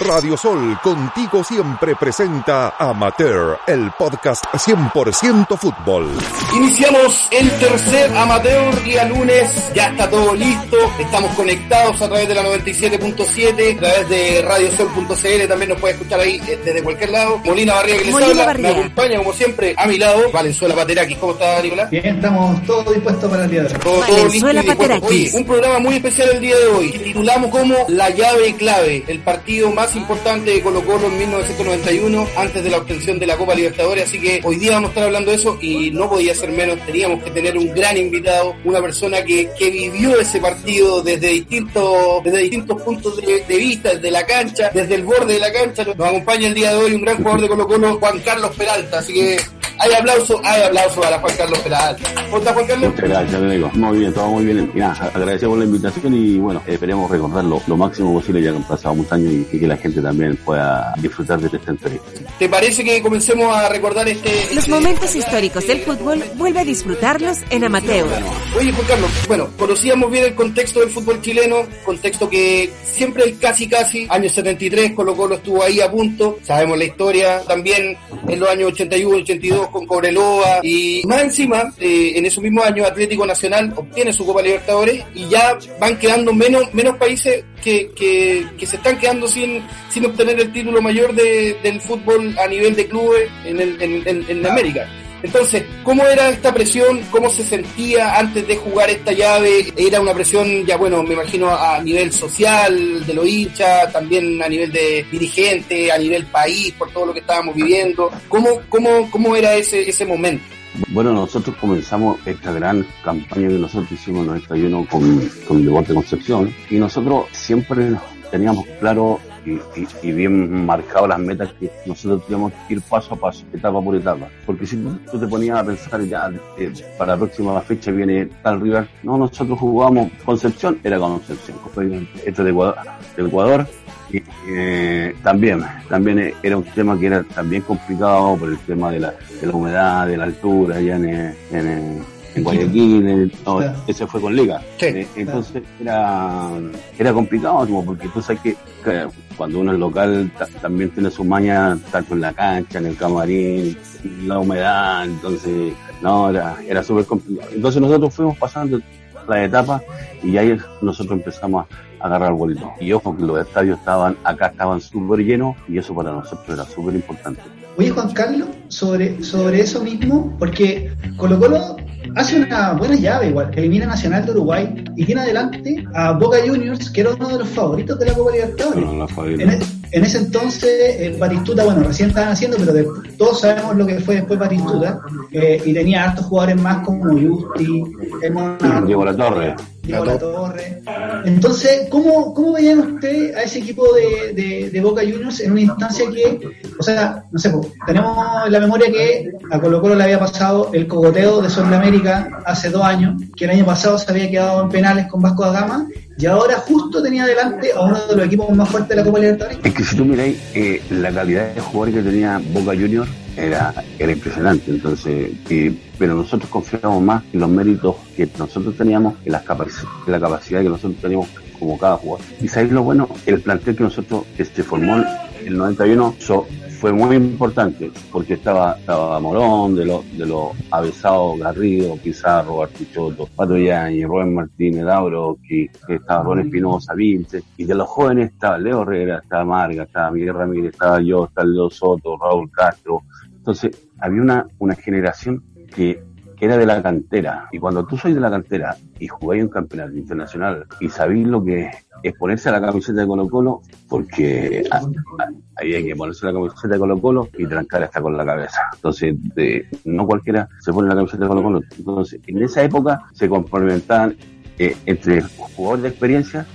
Radio Sol, contigo siempre presenta Amateur, el podcast 100% fútbol. Iniciamos el tercer amateur día lunes, ya está todo listo, estamos conectados a través de la 97.7, a través de radiosol.cl, también nos puede escuchar ahí eh, desde cualquier lado. Molina Barriga que les Molina habla, Barriga. me acompaña como siempre a mi lado, Valenzuela Pateraki. ¿Cómo está Nicolás? Bien, estamos todos dispuestos para el día de hoy. Todo, todo listo Valenzuela y dispuesto. Paterakis. Oye, un programa muy especial el día de hoy. que Titulamos como La llave clave, el partido más importante de Colo Colo en 1991, antes de la obtención de la Copa Libertadores. Así que hoy día vamos a estar hablando de eso y no podía ser menos. Teníamos que tener un gran invitado, una persona que, que vivió ese partido desde distintos, desde distintos puntos de, de vista, desde la cancha, desde el borde de la cancha. Nos acompaña el día de hoy un gran jugador de Colo Colo, Juan Carlos Peralta. Así que hay aplauso, hay aplauso para Juan Carlos Peralta. ¿Cómo está Juan Carlos? Muchas gracias, amigo. Muy bien, todo muy bien. Y nada, agradecemos la invitación y bueno, esperemos recordarlo lo máximo posible, ya que han pasado muchos años y, y que la gente también pueda disfrutar de esta entrevista. ¿Te parece que comencemos a recordar este... Los este- momentos históricos del fútbol vuelve a disfrutarlos en Amateur. Oye, Juan Carlos, bueno, conocíamos bien el contexto del fútbol chileno, contexto que siempre el casi casi, año 73, Colo Colo estuvo ahí a punto, sabemos la historia, también en los años 81, 82 con Cobreloa, y más encima, eh, en esos mismos años Atlético Nacional obtiene su Copa Libertadores y ya van quedando menos, menos países que, que, se están quedando sin, sin obtener el título mayor de- del fútbol a nivel de clubes en, el- en- en América. Entonces, ¿cómo era esta presión? ¿Cómo se sentía antes de jugar esta llave? ¿Era una presión, ya bueno, me imagino a nivel social, de los hinchas, también a nivel de dirigente, a nivel país, por todo lo que estábamos viviendo? ¿Cómo, cómo, cómo era ese, ese momento? Bueno, nosotros comenzamos esta gran campaña que nosotros hicimos en el 91 con, con Deporte Concepción y nosotros siempre teníamos claro y, y- bien marcado las metas que nosotros teníamos que ir paso a paso, etapa por etapa. Porque si tú te ponías a pensar ya eh, para la próxima fecha viene tal rival, no, nosotros jugábamos Concepción, era Concepción, este de Ecuador, de Ecuador eh, también, también era un tema que era también complicado por el tema de la, de la humedad, de la altura, allá en, en, en Guayaquil, en- no, Claro. ese fue con Liga. Sí. Eh, entonces era, era complicado, como porque tú sabes que, que cuando uno es local ta- también tiene su maña, tanto en la cancha, en el camarín, la humedad, entonces, no, era, era súper complicado. Entonces nosotros fuimos pasando las etapas y ahí nosotros empezamos a agarrar el bolito. Y ojo que los estadios estaban, acá estaban súper llenos y eso para nosotros era súper importante. Oye, Juan Carlos, sobre, sobre eso mismo, porque Colo Colo hace una buena llave igual, elimina a Nacional de Uruguay y tiene adelante a Boca Juniors, que era uno de los favoritos de la Copa Libertadores. En, e- en ese entonces, eh, Batistuta, bueno, recién estaban haciendo, pero de- todos sabemos lo que fue después Batistuta, eh, y tenía hartos jugadores más como Justi, Diego La Torre. Diego La Torre. Entonces, ¿cómo, cómo veían usted a ese equipo de, de, de Boca Juniors en una instancia que, o sea, no sé, tenemos en la memoria que a Colo Colo le había pasado el cogoteo de Sudamérica hace dos años, que el año pasado se había quedado en penales con Vasco da Gama, y ahora justo tenía delante a uno de los equipos más fuertes de la Copa Libertadores. Es que si tú miráis eh, la calidad de jugadores que tenía Boca Juniors era, era impresionante, entonces, eh, pero nosotros confiamos más en los méritos que nosotros teníamos, en, las en la capacidad que nosotros teníamos como cada jugador. Y sabéis lo bueno, el plantel que nosotros se formó en el 91 so- fue muy importante porque estaba, estaba Morón, de los de los avesados Garrido, Pizarro, Artichoto, Pato Yañez, Rubén Martínez, Dauro, que, que estaba Ron Espinosa, Vince, y de los jóvenes estaba Leo Herrera, estaba Marga, estaba Miguel Ramírez, estaba yo, estaba Leo Soto, Raúl Castro. Entonces, había una, una generación que, que era de la cantera. Y cuando tú sois de la cantera y jugáis un campeonato internacional y sabéis lo que es ponerse la camiseta de Colo Colo, porque a- a- ahí hay que ponerse la camiseta de Colo Colo y trancar hasta con la cabeza. Entonces, de- no cualquiera se pone la camiseta de Colo Colo. Entonces, en esa época se complementaban eh, entre jugadores de experiencia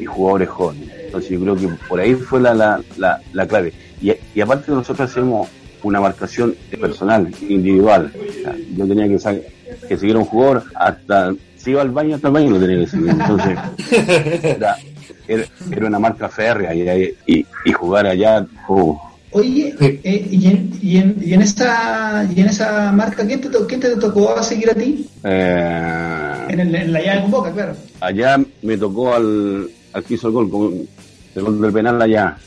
y jugadores jóvenes. Entonces yo creo que por ahí fue la, la, la, la clave. Y, y aparte nosotros hacemos una marcación personal, individual. O sea, yo tenía que, que seguir a un jugador hasta, si iba al baño, hasta el baño lo tenía que seguir. Entonces, era, era, era una marca férrea y, y, y jugar allá, oh, Oye, eh, y, en, y, en, y en esa y en esa marca, ¿quién te, quién te tocó seguir a ti? eh, En, el, en la llave con Boca, claro. allá me tocó al, al que hizo el gol, con, el gol del penal allá,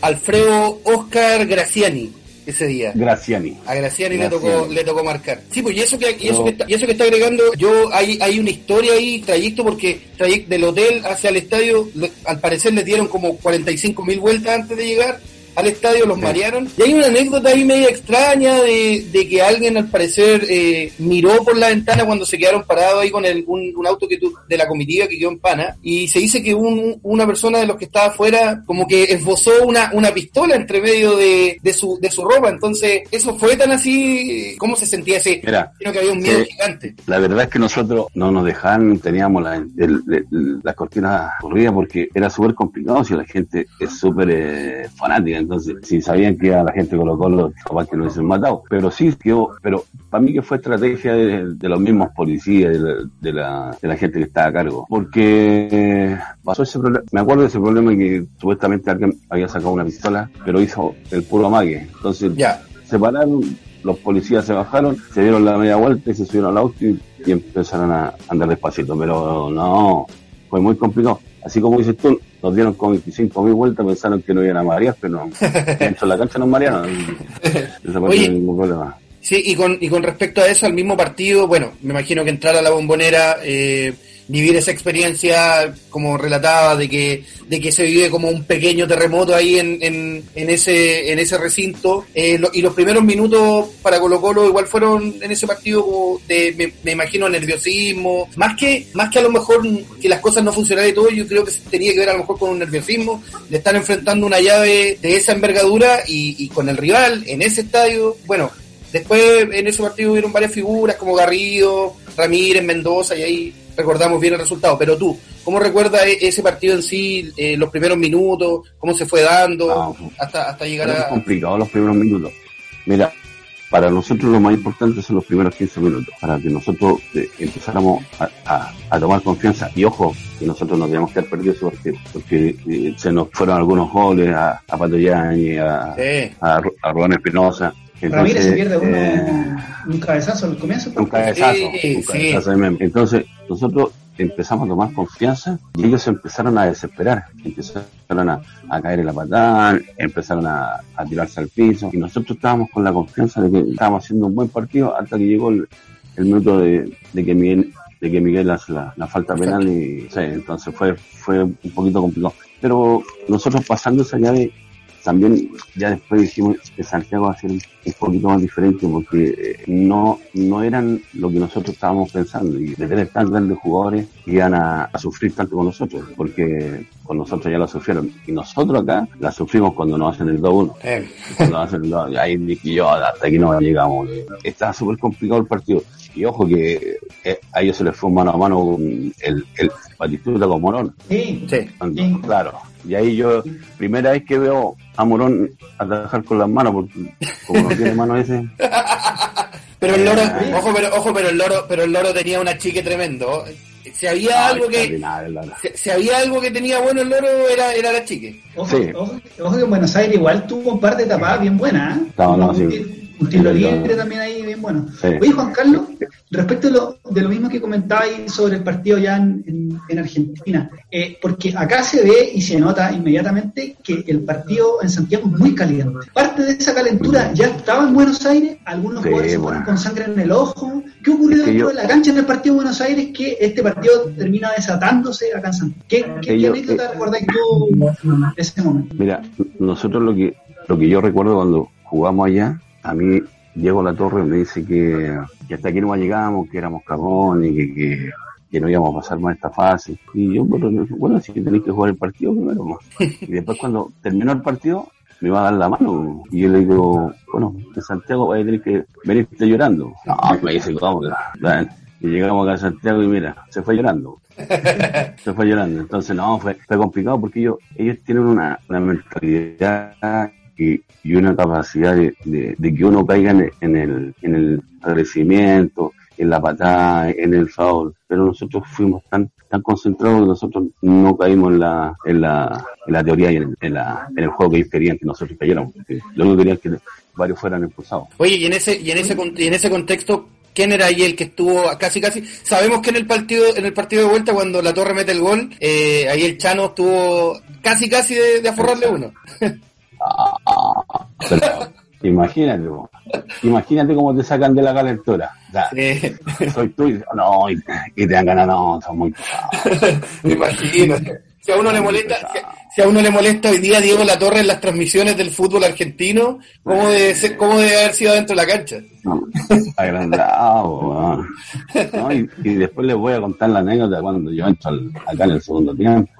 Alfredo Oscar Graciani ese día. Graciani. A Graciani le tocó, le tocó marcar. Sí, pues y eso que, y eso No. que, está, y eso que está agregando, yo hay, hay una historia ahí, trayecto, porque trayecto del hotel hacia el estadio, al parecer les dieron como 45 mil vueltas antes de llegar al estadio, los marearon. Y hay una anécdota ahí media extraña de, de que alguien al parecer eh, miró por la ventana cuando se quedaron parados ahí con el, un, un auto que tu- de la comitiva que quedó en Pana. Y se dice que un, una persona de los que estaba afuera como que esbozó una, una pistola entre medio de, de, su, de su ropa. Entonces, eso fue tan así, ¿cómo se sentía ese? Mira, Creo que había un miedo Sí. gigante. La verdad es que nosotros no nos dejaban, teníamos la, el- el- las cortinas corridas porque era súper complicado si la gente es súper eh, fanática. Entonces, si sabían que a la gente Colo Colo, capaz que no hubiesen matado. Pero sí, quedó, pero para mí que fue estrategia de, de los mismos policías, de la, de, la, de la gente que estaba a cargo. Porque eh, pasó ese problema, me acuerdo de ese problema que supuestamente alguien había sacado una pistola, pero hizo el puro amague. Entonces, Ya. se pararon, los policías se bajaron, se dieron la media vuelta y se subieron al auto y, y empezaron a andar despacito. Pero no, fue muy complicado. Así como dices tú, nos dieron con 25 mil vueltas, pensaron que no iban a marear, pero no. Dentro de la cancha nos marearon. Esa parte Oye. no ningún problema. Sí, y con, y con respecto a eso, al mismo partido, bueno, me imagino que entrar a la bombonera, eh, vivir esa experiencia, como relataba, de que, de que se vive como un pequeño terremoto ahí en, en, en ese, en ese recinto, eh, y los primeros minutos para Colo Colo igual fueron en ese partido de, me, me imagino, nerviosismo, más que, más que a lo mejor que las cosas no funcionaran y todo, yo creo que tenía que ver a lo mejor con un nerviosismo, de estar enfrentando una llave de esa envergadura y, y con el rival en ese estadio, bueno, Después en ese partido hubieron varias figuras como Garrido, Ramírez, Mendoza y ahí recordamos bien el resultado. Pero tú, ¿cómo recuerdas e- ese partido en sí, eh, los primeros minutos, cómo se fue dando Ah, hasta, hasta llegar Pero es a... complicado los primeros minutos. Mira, para nosotros lo más importante son los primeros 15 minutos, para que nosotros eh, empezáramos a, a- a tomar confianza. Y ojo, que nosotros no teníamos que haber perdido ese partido, porque eh, se nos fueron algunos goles a, a Pato Yañez, a, Sí. a, a Rubén Espinosa. Ramírez se pierde uno, eh, un cabezazo al comienzo. un cabezazo, Sí, un. Entonces, nosotros empezamos a tomar confianza y ellos se empezaron a desesperar, empezaron a, a caer en la patada, empezaron a, a tirarse al piso y nosotros estábamos con la confianza de que estábamos haciendo un buen partido hasta que llegó el, el minuto de, de que Miguel de que Miguel hace la, la falta penal y sí, entonces fue fue un poquito complicado pero nosotros pasando esa llave también ya después dijimos que Santiago va a ser un poquito más diferente porque eh, no, no eran lo que nosotros estábamos pensando y de tener tan grandes jugadores iban a, a sufrir tanto con nosotros porque con nosotros ya la sufrieron y nosotros acá la sufrimos cuando nos hacen el 2-1 Eh, cuando hacen el 2 ahí yo hasta aquí no llegamos estaba súper complicado el partido y ojo que eh, a ellos se les fue mano a mano con el, el Batistuta con Morón Sí, sí. Sí. Claro. Y ahí yo, primera vez que veo a Morón atajar con las manos, porque como no tiene mano ese, Pero el loro, Eh. ojo, pero, ojo, pero el loro, pero el loro tenía una chique tremendo. Si había algo que, si, si había algo que tenía bueno el loro era, era la chique. Ojo, Sí. ojo, ojo que en Buenos Aires igual tuvo un par de tapadas bien buenas. ¿eh? No, no, un, sí. Un tiro libre también ahí bien bueno. Sí. Oye, Juan Carlos, respecto de lo, de lo mismo que comentabais sobre el partido ya en, en- en Argentina, eh, porque acá se ve y se nota inmediatamente que el partido en Santiago es muy caliente. Parte de esa calentura ya estaba en Buenos Aires, algunos Sí, jugadores se fueron con sangre en el ojo. ¿Qué ocurrió Es que dentro yo- de la cancha en el partido de Buenos Aires que este partido termina desatándose acá en Santiago? ¿Qué, qué, qué anécdota eh, recordáis tú de ese momento? Mira, nosotros lo que, lo que yo recuerdo cuando jugamos allá, a mí Diego La Torre me dice que, que hasta aquí no llegamos, que éramos cagón y que, que, que no íbamos a pasar más esta fase. Y yo, bueno, bueno si tenéis que jugar el partido primero. más. Y después cuando terminó el partido, me iba a dar la mano. Y yo le digo, bueno, en Santiago vais a tener que venirte llorando. No, me dice, ¿cómo? Y llegamos acá a Santiago y mira, se fue llorando. se fue llorando. Entonces, no, fue, fue complicado porque ellos, ellos tienen una, una mentalidad y, y una capacidad de, que uno caiga en, el, en el agradecimiento, en la patada, en el foul. Pero nosotros fuimos tan, tan concentrados que nosotros no caímos en la, en la, en la teoría y en, la, en el juego que ellos querían que nosotros cayéramos. Lo único que querían que varios fueran expulsados. Oye, y en ese, y en ese, y en ese contexto, ¿quién era ahí el que estuvo casi casi? Sabemos que en el partido, en el partido de vuelta, cuando la torre mete el gol, eh, ahí el Chano estuvo casi casi de, de aforrarle uno. Pero, imagínate, po. imagínate cómo te sacan de la calentura. O sea, soy tú y, no, y, y te dan ganas, no, son muy pesados. me imagino. Si a uno le molesta, si, si a uno le molesta hoy día Diego La Torre en las transmisiones del fútbol argentino, ¿cómo debe, ser- cómo debe haber sido dentro de la cancha? No, agrandado, weón. No, y, y después les voy a contar la anécdota cuando yo entro al- acá en el segundo tiempo.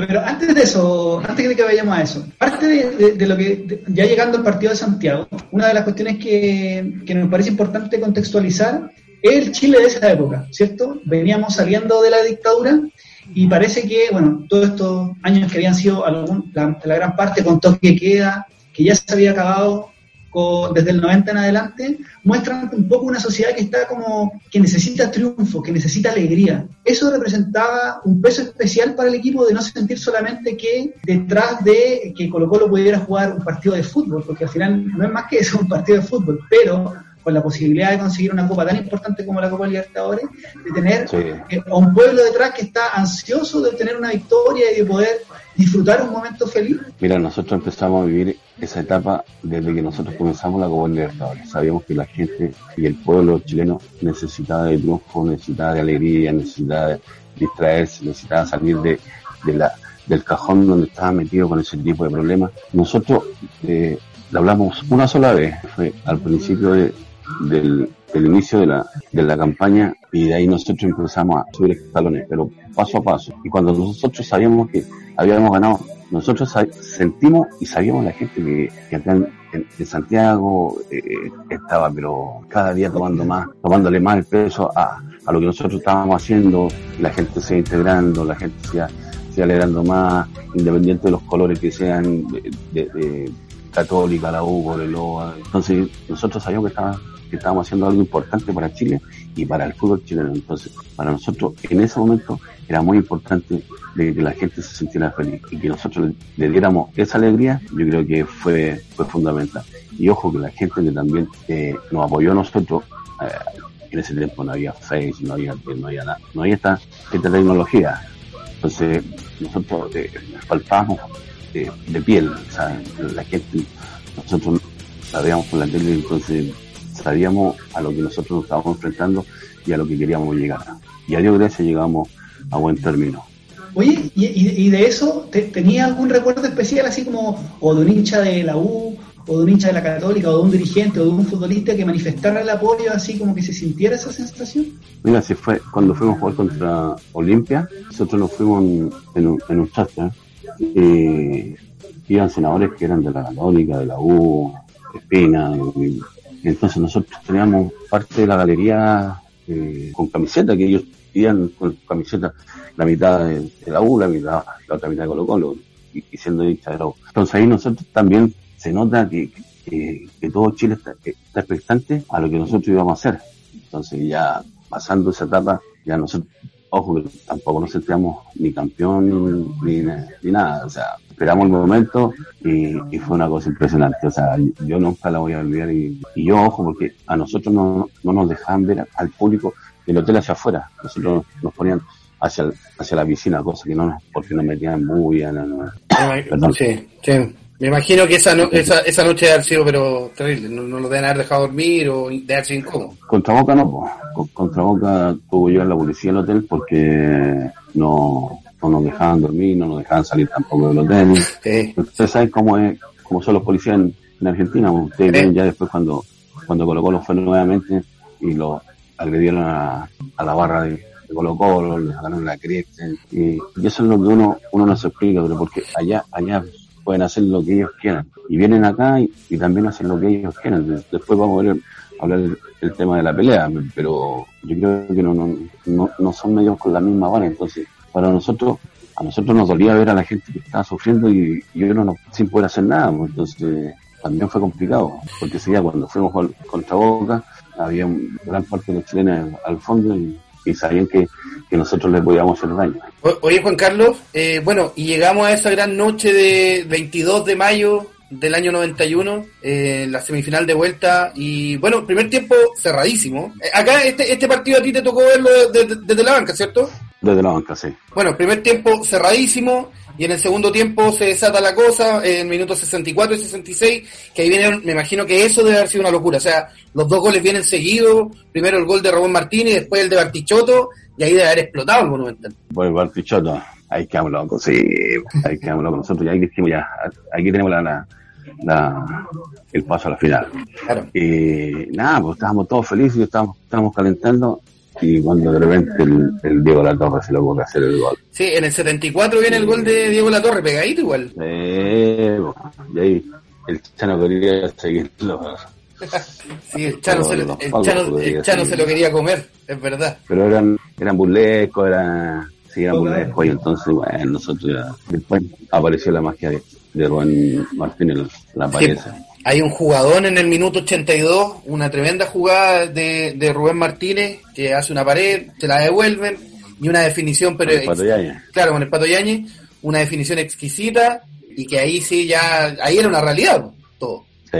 Pero antes de eso, antes de que vayamos a eso, parte de, lo que, ya llegando al partido de Santiago, una de las cuestiones que, que nos parece importante contextualizar es el Chile de esa época, ¿cierto? Veníamos saliendo de la dictadura y parece que, bueno, todos estos años que habían sido algún, la, gran parte con toque de queda, que ya se había acabado con- desde el 90 en adelante, muestran un poco una sociedad que está como, que necesita triunfo, que necesita alegría. Eso representaba un peso especial para el equipo de no sentir solamente que detrás de que Colo Colo pudiera jugar un partido de fútbol, porque al final no es más que eso, un partido de fútbol, pero con la posibilidad de conseguir una copa tan importante como la Copa Libertadores, de tener Sí. eh, a un pueblo detrás que está ansioso de tener una victoria y de poder disfrutar un momento feliz. Mira, nosotros empezamos a vivir esa etapa desde que nosotros comenzamos la Copa Libertadores. Sabíamos que la gente y el pueblo chileno necesitaba de triunfo, necesitaba de alegría, necesitaba de distraerse, necesitaba salir de, de la, del cajón donde estaba metido con ese tipo de problemas. Nosotros eh, le hablamos una sola vez, fue al principio de- del, inicio de la, de la campaña y de ahí nosotros empezamos a subir escalones, pero paso a paso. Y cuando nosotros sabíamos que habíamos ganado, nosotros sentimos y sabíamos la gente que, que acá en, Santiago eh, estaba, pero cada día tomando más, tomándole más el peso a, a lo que nosotros estábamos haciendo, la gente se integrando, la gente se se alegrando más, independiente de los colores que sean de, de- de católica, la U, Coreloa. Entonces nosotros sabíamos que, estaba, estábamos haciendo algo importante para Chile y para el fútbol chileno. Entonces, para nosotros en ese momento era muy importante de que la gente se sintiera feliz y que nosotros le, diéramos esa alegría, yo creo que fue, fundamental. Y ojo que la gente que también eh, nos apoyó a nosotros, eh, en ese tiempo no había Face, no había, no había nada, no había esta, esta tecnología. Entonces, nosotros eh, palpamos de, piel, sea, la gente, nosotros sabíamos por la tele, entonces sabíamos a lo que nosotros nos estábamos enfrentando y a lo que queríamos llegar. Y a Dios gracias llegamos a buen término. Oye, y, de eso, te- ¿tenía algún recuerdo especial, así como, o de un hincha de la U, o de un hincha de la Católica, o de un dirigente, o de un futbolista que manifestara el apoyo, así como que se sintiera esa sensación? Mira, si fue cuando fuimos a jugar contra Olimpia, nosotros nos fuimos en, en un, en un charter, y iban senadores que eran de la Católica, de la U, Espina, entonces nosotros teníamos parte de la galería eh, con camiseta, que ellos iban con camiseta, la mitad de, de la U, la mitad, la otra mitad de Colo Colo, y, siendo hincha de la U. Entonces ahí nosotros también se nota que, que, que todo Chile está, está expectante a lo que nosotros íbamos a hacer. Entonces ya pasando esa etapa, ya nosotros, ojo que tampoco nos sentíamos ni campeón ni, ni nada, o sea, esperamos el momento y, y fue una cosa impresionante, o sea, yo nunca la voy a olvidar y, y yo, ojo, porque a nosotros no, no nos dejaban ver al público del hotel hacia afuera, nosotros nos ponían hacia, hacia la piscina, cosa que no nos, porque nos metían en bulla, no, no. Perdón. Sí, sí. Me imagino que esa, no- esa, esa noche haber sido pero terrible. No, no lo deben haber dejado dormir o de haber sido incómodo. Contra Boca no, po. Con- contra Boca tuvo yo la policía al hotel porque no, no nos dejaban dormir, no nos dejaban salir tampoco del hotel. Sí. Ustedes saben cómo es, cómo son los policías en, en Argentina. Ustedes Sí. ven ya después cuando, cuando Colo Colo fue nuevamente y lo agredieron a, a la barra de, de Colo Colo, le sacaron la cresta. Y, y eso es lo que uno, uno no se explica, pero porque allá, allá pueden hacer lo que ellos quieran. Y vienen acá y, y también hacen lo que ellos quieran. Después vamos a ver hablar el, tema de la pelea, pero yo creo que no, no, no, no son medios con la misma vara, entonces para nosotros a nosotros nos dolía ver a la gente que estaba sufriendo y, y uno no, sin poder hacer nada, pues, entonces también fue complicado, porque ese día cuando fuimos contra Boca había gran parte de los chilenos al fondo y, sabían que, que, nosotros les podíamos hacer daño. Oye Juan Carlos, eh, bueno, y llegamos a esa gran noche de 22 de mayo del año 91, eh, la semifinal de vuelta, y bueno, primer tiempo cerradísimo. Eh, acá este, este partido a ti te tocó verlo desde, desde la banca, ¿cierto? Desde la banca, sí. Bueno, primer tiempo cerradísimo y en el segundo tiempo se desata la cosa en minutos 64 y 66, que ahí viene, me imagino que eso debe haber sido una locura. O sea, los dos goles vienen seguidos, primero el gol de Robón Martínez y después el de Bartichotto, y ahí debe haber explotado el Monumental. Pues Bartichotto, ahí quedamos locos, sí, ahí quedamos locos nosotros, ya ahí dijimos ya, aquí tenemos la, la, el paso a la final. Claro. Y nada, pues estábamos todos felices, estábamos, estábamos calentando y cuando de repente el, el Diego Latorre se lo puede hacer el gol. Sí, en el 74 viene el gol de Diego Latorre, pegadito igual. Eh, y ahí el Chano quería seguirlo. sí, el Chano, se, lo, el Chano, el Chano se lo quería comer, es verdad. Pero eran, eran burlescos, eran, sí, eran burlescos, y entonces, bueno, nosotros ya, después apareció la magia de, de Rubén Martínez, la apariencia. Sí hay un jugador en el minuto 82, una tremenda jugada de, de Rubén Martínez, que hace una pared, se la devuelven, y una definición, pero... Con el claro, con el Pato Yañez, una definición exquisita, y que ahí sí ya, ahí era una realidad, todo. Sí,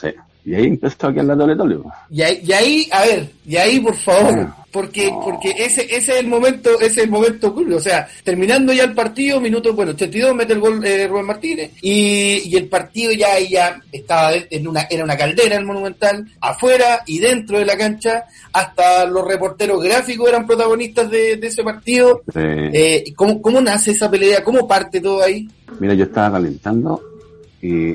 sí. Y ahí empezó a quedar la doble doble. Y ahí, y ahí, a ver, y ahí por favor, ah. porque porque ese ese es el momento ese es el momento o sea terminando ya el partido minuto bueno 82 mete el gol eh, Rubén Martínez y, y, el partido ya ya estaba en una era una caldera el monumental afuera y dentro de la cancha hasta los reporteros gráficos eran protagonistas de, ese partido. Eh, ¿cómo, ¿cómo nace esa pelea cómo parte todo ahí mira yo estaba calentando y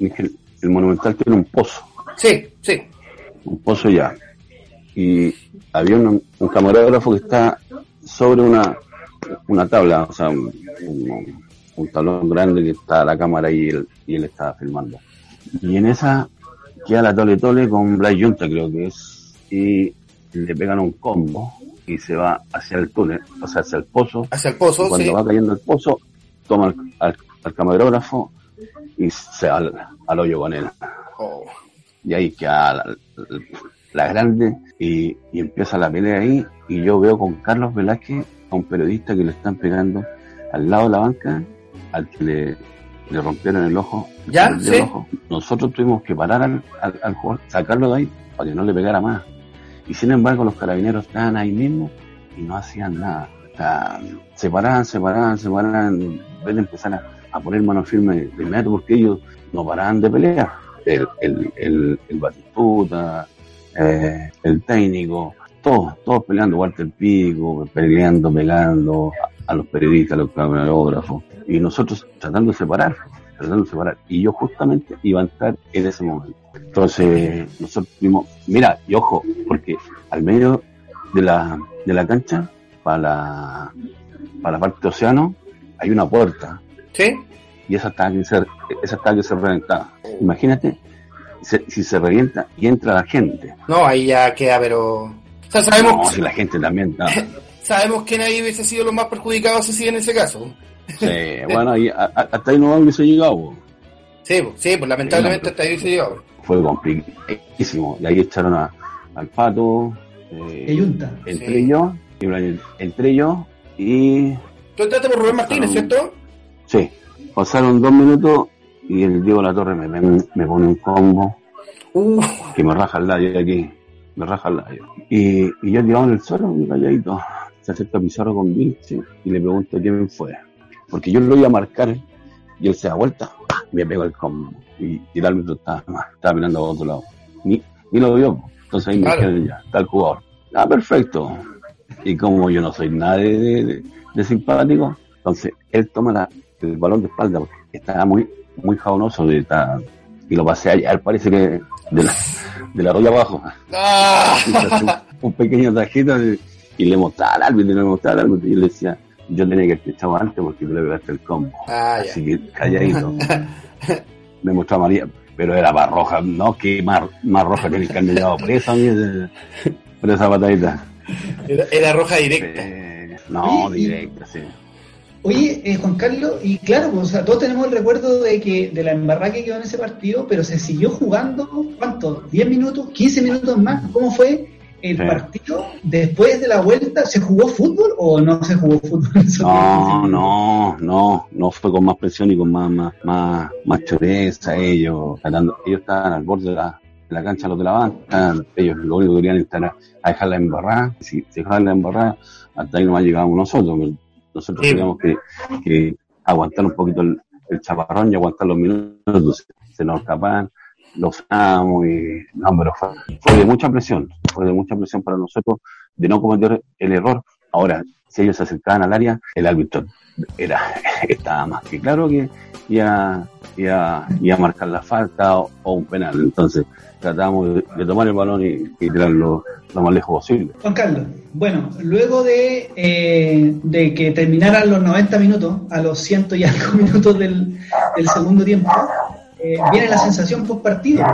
el, el monumental tiene un pozo sí sí un pozo ya y había un, camarógrafo que está sobre una, una tabla, o sea, un, un, talón grande que está la cámara y él, y él estaba filmando. Y en esa queda la tole tole con Blas Junta, creo que es, y le pegan un combo y se va hacia el túnel, o sea, hacia el pozo. Hacia el pozo, Cuando va cayendo el pozo, toma al, camarógrafo y se va al, hoyo con él. Oh. Y ahí queda la, la grande y, empieza la pelea ahí y yo veo con Carlos Velázquez a un periodista que le están pegando al lado de la banca al que le, le rompieron el ojo. ¿Ya? Nosotros tuvimos que parar al, al, jugador, sacarlo de ahí para que no le pegara más. Y sin embargo los carabineros estaban ahí mismo y no hacían nada. O sea, se paraban, se paraban, se paraban, en empezar a, a poner mano firme de inmediato porque ellos no paraban de pelear. El, el, el, el Batistuta, eh, el técnico, todos, todos peleando, Walter Pico, peleando, pegando a, los periodistas, a los camarógrafos, y nosotros tratando de separar, tratando de separar, y yo justamente iba a entrar en ese momento. Entonces, nosotros vimos, mira, y ojo, porque al medio de la, de la cancha, para la, para la parte de océano, hay una puerta. ¿Sí? Y esa está que ser, esa está que ser reventada. Imagínate si se revienta y entra la gente. No, ahí ya queda, pero... O sea, sabemos... No, si la gente también... sabemos que nadie hubiese sido los más perjudicados si en ese caso. Sí, bueno, ahí, hasta ahí no hubiese llegado. Sí, sí, pues lamentablemente hasta ahí hubiese llegado. Fue complicadísimo. Y ahí echaron a, al pato. Eh, entre yo, entre yo y... Tú entraste por Rubén Martínez, ¿cierto? Sí. Pasaron dos minutos y el Diego La Torre me, me, pone un combo uh. que me raja el labio aquí, me raja el labio. Y, y yo tirado en el suelo, mi calladito, se acerca Pizarro con Vinci y le pregunto quién fue. Porque yo lo iba a marcar y él se da vuelta, me pegó el combo. Y, y el árbitro estaba, estaba mirando a otro lado. Ni, ni lo vio. Entonces ahí me dijeron ya, está el jugador. Ah, perfecto. Y como yo no soy nadie de, de, simpático, entonces él toma la, el balón de espalda porque estaba muy muy jabonoso de y lo pasé allá, parece que de la, de la abajo. Ah. un, pequeño tajito y, le mostraba al árbitro, le mostraba al árbitro y le decía, yo tenía que haber echado antes porque tú le pegaste el combo. Ah, Así que calladito. me mostraba María. pero era más roja, no, que más, más roja que el candidato preso por esa batallita. Era, roja directa. Eh, no, directa, sí. Oye, eh, Juan Carlos, y claro, pues, o sea, todos tenemos el recuerdo de que de la embarrada que quedó en ese partido, pero se siguió jugando, ¿cuánto? ¿10 minutos? ¿15 minutos más? ¿Cómo fue el partido? Después de la vuelta, ¿se jugó fútbol o no se jugó fútbol? No, no, no, no fue con más presión y con más, más, más, más choreza ellos, ellos estaban al borde de la, la cancha los de la banca, ellos lo único que querían estar a, a dejarla embarrada, si se dejaban la embarrada, hasta ahí nomás llegábamos nosotros, nosotros teníamos que, aguantar un poquito el, chaparrón y aguantar los minutos, se nos escapaban, los frenamos y no, pero fue, de mucha presión, fue de mucha presión para nosotros de no cometer el error. Ahora, si ellos se acercaban al área, el árbitro era, estaba más que claro que iba, iba, iba a marcar la falta o, un penal. Entonces, tratamos de, tomar el balón y, tirarlo lo más lejos posible. Juan Carlos, bueno, luego de, eh, de que terminaran los 90 minutos, a los ciento y algo minutos del, segundo tiempo, eh, viene la sensación post partido.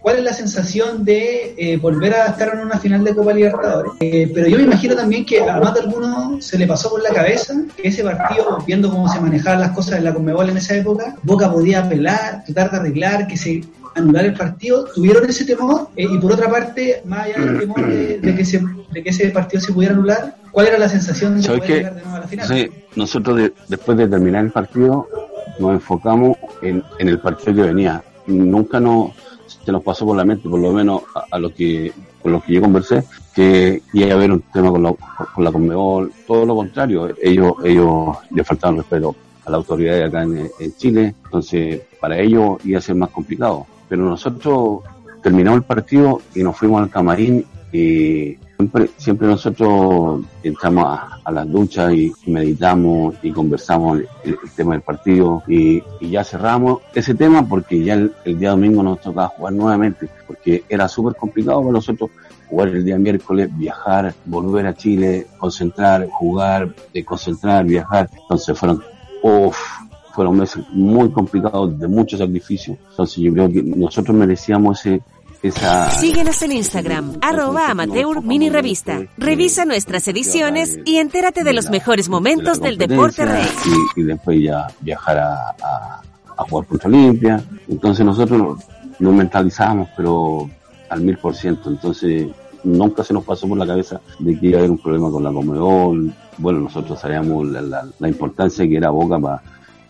¿Cuál es la sensación de eh, volver a estar en una final de Copa Libertadores? pero yo me imagino también que a más de alguno se le pasó por la cabeza que ese partido, viendo cómo se manejaban las cosas en la Conmebol en esa época, Boca podía apelar, tratar de arreglar, que se anular el partido, tuvieron ese temor eh, y por otra parte, más allá del temor de, que de que ese partido se pudiera anular, ¿cuál era la sensación de poder llegar de nuevo a la final? nosotros después de terminar el partido nos enfocamos en, el partido que venía. Nunca nos, se nos pasó por la mente, por lo menos a, lo que con lo que yo conversé, que iba a haber un tema con la, con la Conmebol, todo lo contrario, ellos, ellos le faltaban respeto a la autoridad acá en, en Chile, entonces para ellos iba a ser más complicado pero nosotros terminamos el partido y nos fuimos al camarín y siempre, siempre nosotros entramos a, las duchas y, meditamos y conversamos el, tema del partido y, ya cerramos ese tema porque ya el, día domingo nos tocaba jugar nuevamente porque era súper complicado para nosotros jugar el día miércoles, viajar, volver a Chile, concentrar, jugar, concentrar, viajar. Entonces fueron, uff, fueron meses muy complicados, de mucho sacrificio. Entonces yo creo que nosotros merecíamos ese, esa... Síguenos en Instagram, arroba amateur mini revista. Revisa nuestras ediciones y entérate de los mejores momentos del deporte rey. Y, después ya viajar a, a, jugar contra Olimpia. Entonces nosotros nos mentalizamos, pero al mil por ciento. Entonces nunca se nos pasó por la cabeza de que iba a haber un problema con la Comedol. Bueno, nosotros sabíamos la, la importancia que era Boca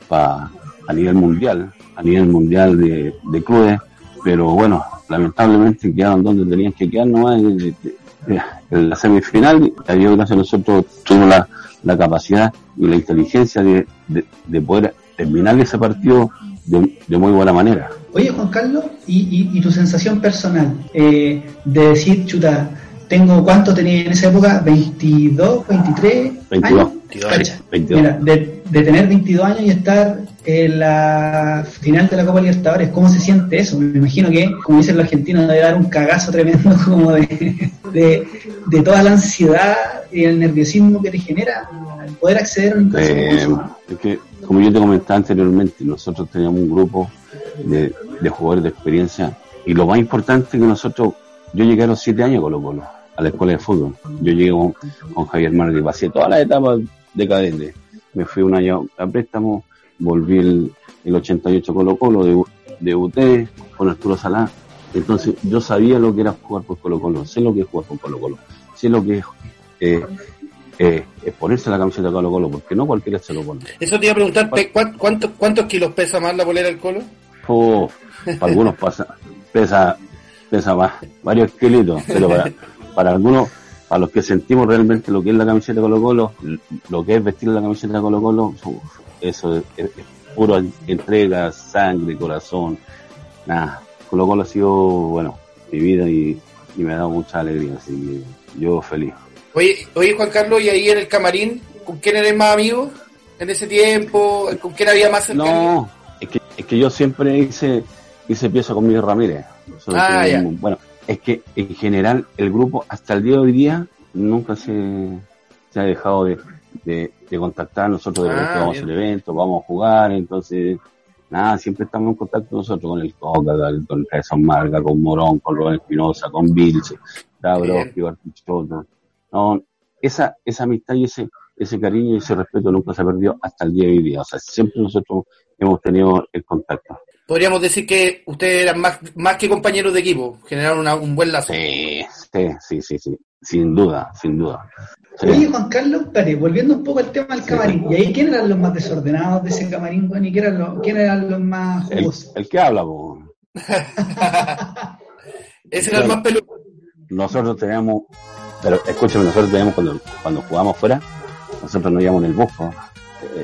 para a nivel mundial, a nivel mundial de, de clubes, pero bueno, lamentablemente quedaron donde tenían que quedar nomás en, la semifinal, y gracias a nosotros tuvimos la, la capacidad y la inteligencia de, de, poder terminar ese partido de, de, muy buena manera. Oye, Juan Carlos, ¿y, y, tu sensación personal eh, de decir, chuta, tengo, ¿cuánto tenía en esa época? ¿22, 23 22. 22. Mira, de, de, tener 22 años y estar en la final de la Copa Libertadores, ¿cómo se siente eso? Me imagino que, como dicen los argentinos, debe dar un cagazo tremendo como de, de, toda la ansiedad y el nerviosismo que te genera poder acceder a un eh, es que, como yo te comentaba anteriormente, nosotros teníamos un grupo de, de jugadores de experiencia y lo más importante que nosotros, yo llegué a los 7 años con los bolos a la escuela de fútbol. Yo llegué con, Javier Márquez, pasé todas las etapas decadentes. Me fui un año a préstamo, volví el, el 88 Colo Colo, debuté con Arturo Salá. Entonces yo sabía lo que era jugar por Colo Colo, sé lo que es jugar por Colo Colo, sé lo que es eh, eh, ponerse la camiseta de Colo Colo, porque no cualquiera se lo pone. Eso te iba a preguntar, ¿cuántos, cuántos kilos pesa más la bolera del Colo? Oh, algunos pasa, pesa, pesa más, varios kilitos, pero para, para algunos, para los que sentimos realmente lo que es la camiseta de Colo Colo, lo que es vestir la camiseta de Colo Colo, eso es, puro entrega, sangre, corazón, nada. Colo Colo ha sido, bueno, mi vida y, me ha dado mucha alegría, así que yo feliz. Oye, oye Juan Carlos, ¿y ahí en el camarín, con quién eres más amigo en ese tiempo? ¿Con quién había más cercanía? No, es que, es que yo siempre hice, hice pieza con Miguel Ramírez. Ah, bueno, es que en general el grupo hasta el día de hoy día nunca se, se ha dejado de, de, contactar nosotros de ah, vamos al evento, vamos a jugar, entonces nada, siempre estamos en contacto nosotros con el Coca, con Jason Marga, con Morón, con Rubén Espinosa, con Vilce, Dabrowski, Bartichotto. No, esa, esa amistad y ese, ese cariño y ese respeto nunca se perdió hasta el día de hoy día. O sea, siempre nosotros hemos tenido el contacto. Podríamos decir que ustedes eran más, más que compañeros de equipo, generaron un buen lazo. Sí, sí, sí, sí, sin duda, sin duda. Oye, Juan Carlos, volviendo un poco al tema del camarín, ¿y ahí quién eran los más desordenados de ese camarín, Juan? ¿Y quién eran los, quién eran los más jugosos? El, que habla, po. ese era el más peludo. Nosotros teníamos, pero escúchame, nosotros teníamos cuando, cuando jugamos fuera, nosotros nos íbamos en el bus,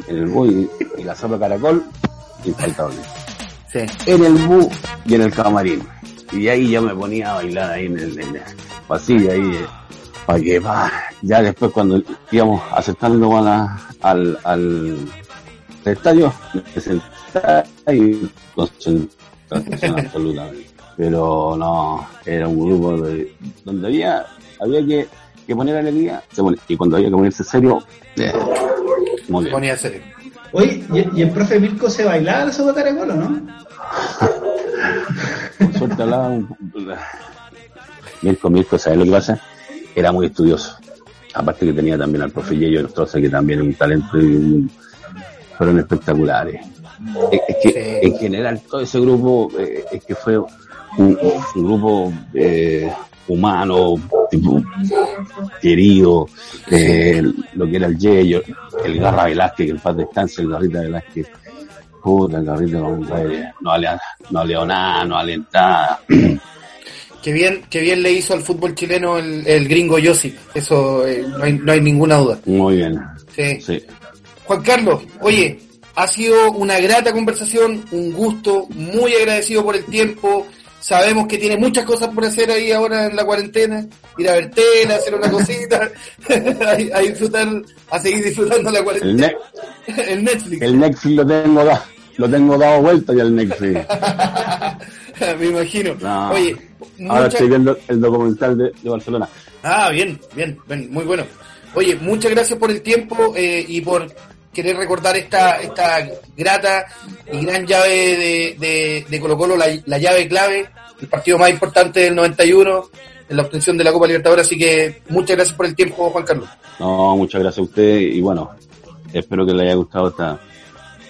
en el bus y, la sopa caracol, infaltable. Sí. En el bus y en el camarín. Y ahí yo me ponía a bailar ahí en el, en el pasillo, ahí eh, para que va, ya después cuando íbamos aceptando a la, al, al estadio, me sentaba y concentración absoluta. Pero no, era un grupo de, donde había, había que, que poner alegría, se y cuando había que ponerse serio, eh, muy bien. ponía serio. Oye, ¿y, el profe Mirko se bailaba la sopa caracol o no? Suerte hablaba Mirko, Mirko, ¿sabes lo que pasa? era muy estudioso. Aparte que tenía también al profe Yello sé que también un talento y fueron espectaculares. Es, que en general todo ese grupo eh, es que fue un, grupo eh, humano, tipo, querido, eh, lo que era el Yello, el Garra Velázquez, que el paz descanse, el Garrita Velázquez, puta, el Garrita no, no, no nada, no alentaba. Qué bien, qué bien le hizo al fútbol chileno el, gringo Yossi. Eso eh, no, hay, no, hay, ninguna duda. Muy bien. Sí. Juan Carlos, oye, ha sido una grata conversación, un gusto, muy agradecido por el tiempo. Sabemos que tiene muchas cosas por hacer ahí ahora en la cuarentena. Ir a ver tela, hacer una cosita, a, disfrutar, a seguir disfrutando la cuarentena. El, Netflix. El Netflix lo tengo, lo tengo dado vuelta ya el Netflix. Me imagino. Oye, Ahora estoy viendo el documental de, Barcelona. Ah, bien, bien, muy bueno. Oye, muchas gracias por el tiempo eh, y por querer recordar esta, esta grata y gran llave de, de, Colo Colo, la, llave clave, el partido más importante del 91 en la obtención de la Copa Libertadores. Así que muchas gracias por el tiempo, Juan Carlos. No, muchas gracias a usted y bueno, espero que le haya gustado esta,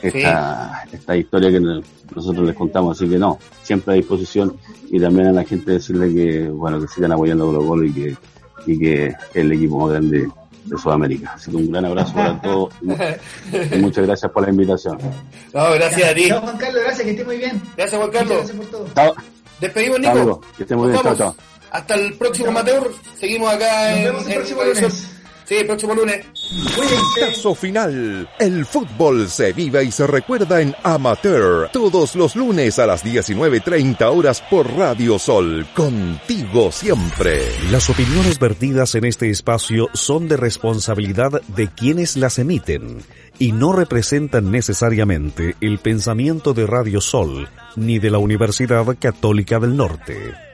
esta, esta historia que nosotros les contamos. Así que no, siempre a disposición y también a la gente decirle que, bueno, que sigan apoyando a Colo Colo y que, y que es el equipo más grande de Sudamérica. Así que un gran abrazo para todos y muchas gracias por la invitación. No, gracias a ti. Chao, Juan Carlos, gracias, que esté muy bien. Gracias, Juan Carlos. gracias por todo. Despedimos, Nico. que esté muy bien. Chao, Hasta el próximo Amateur. Seguimos acá Nos en, vemos el próximo lunes. Sí, el próximo lunes. Caso final. El fútbol se vive y se recuerda en Amateur. Todos los lunes a las 19.30 horas por Radio Sol. Contigo siempre. Las opiniones vertidas en este espacio son de responsabilidad de quienes las emiten y no representan necesariamente el pensamiento de Radio Sol ni de la Universidad Católica del Norte.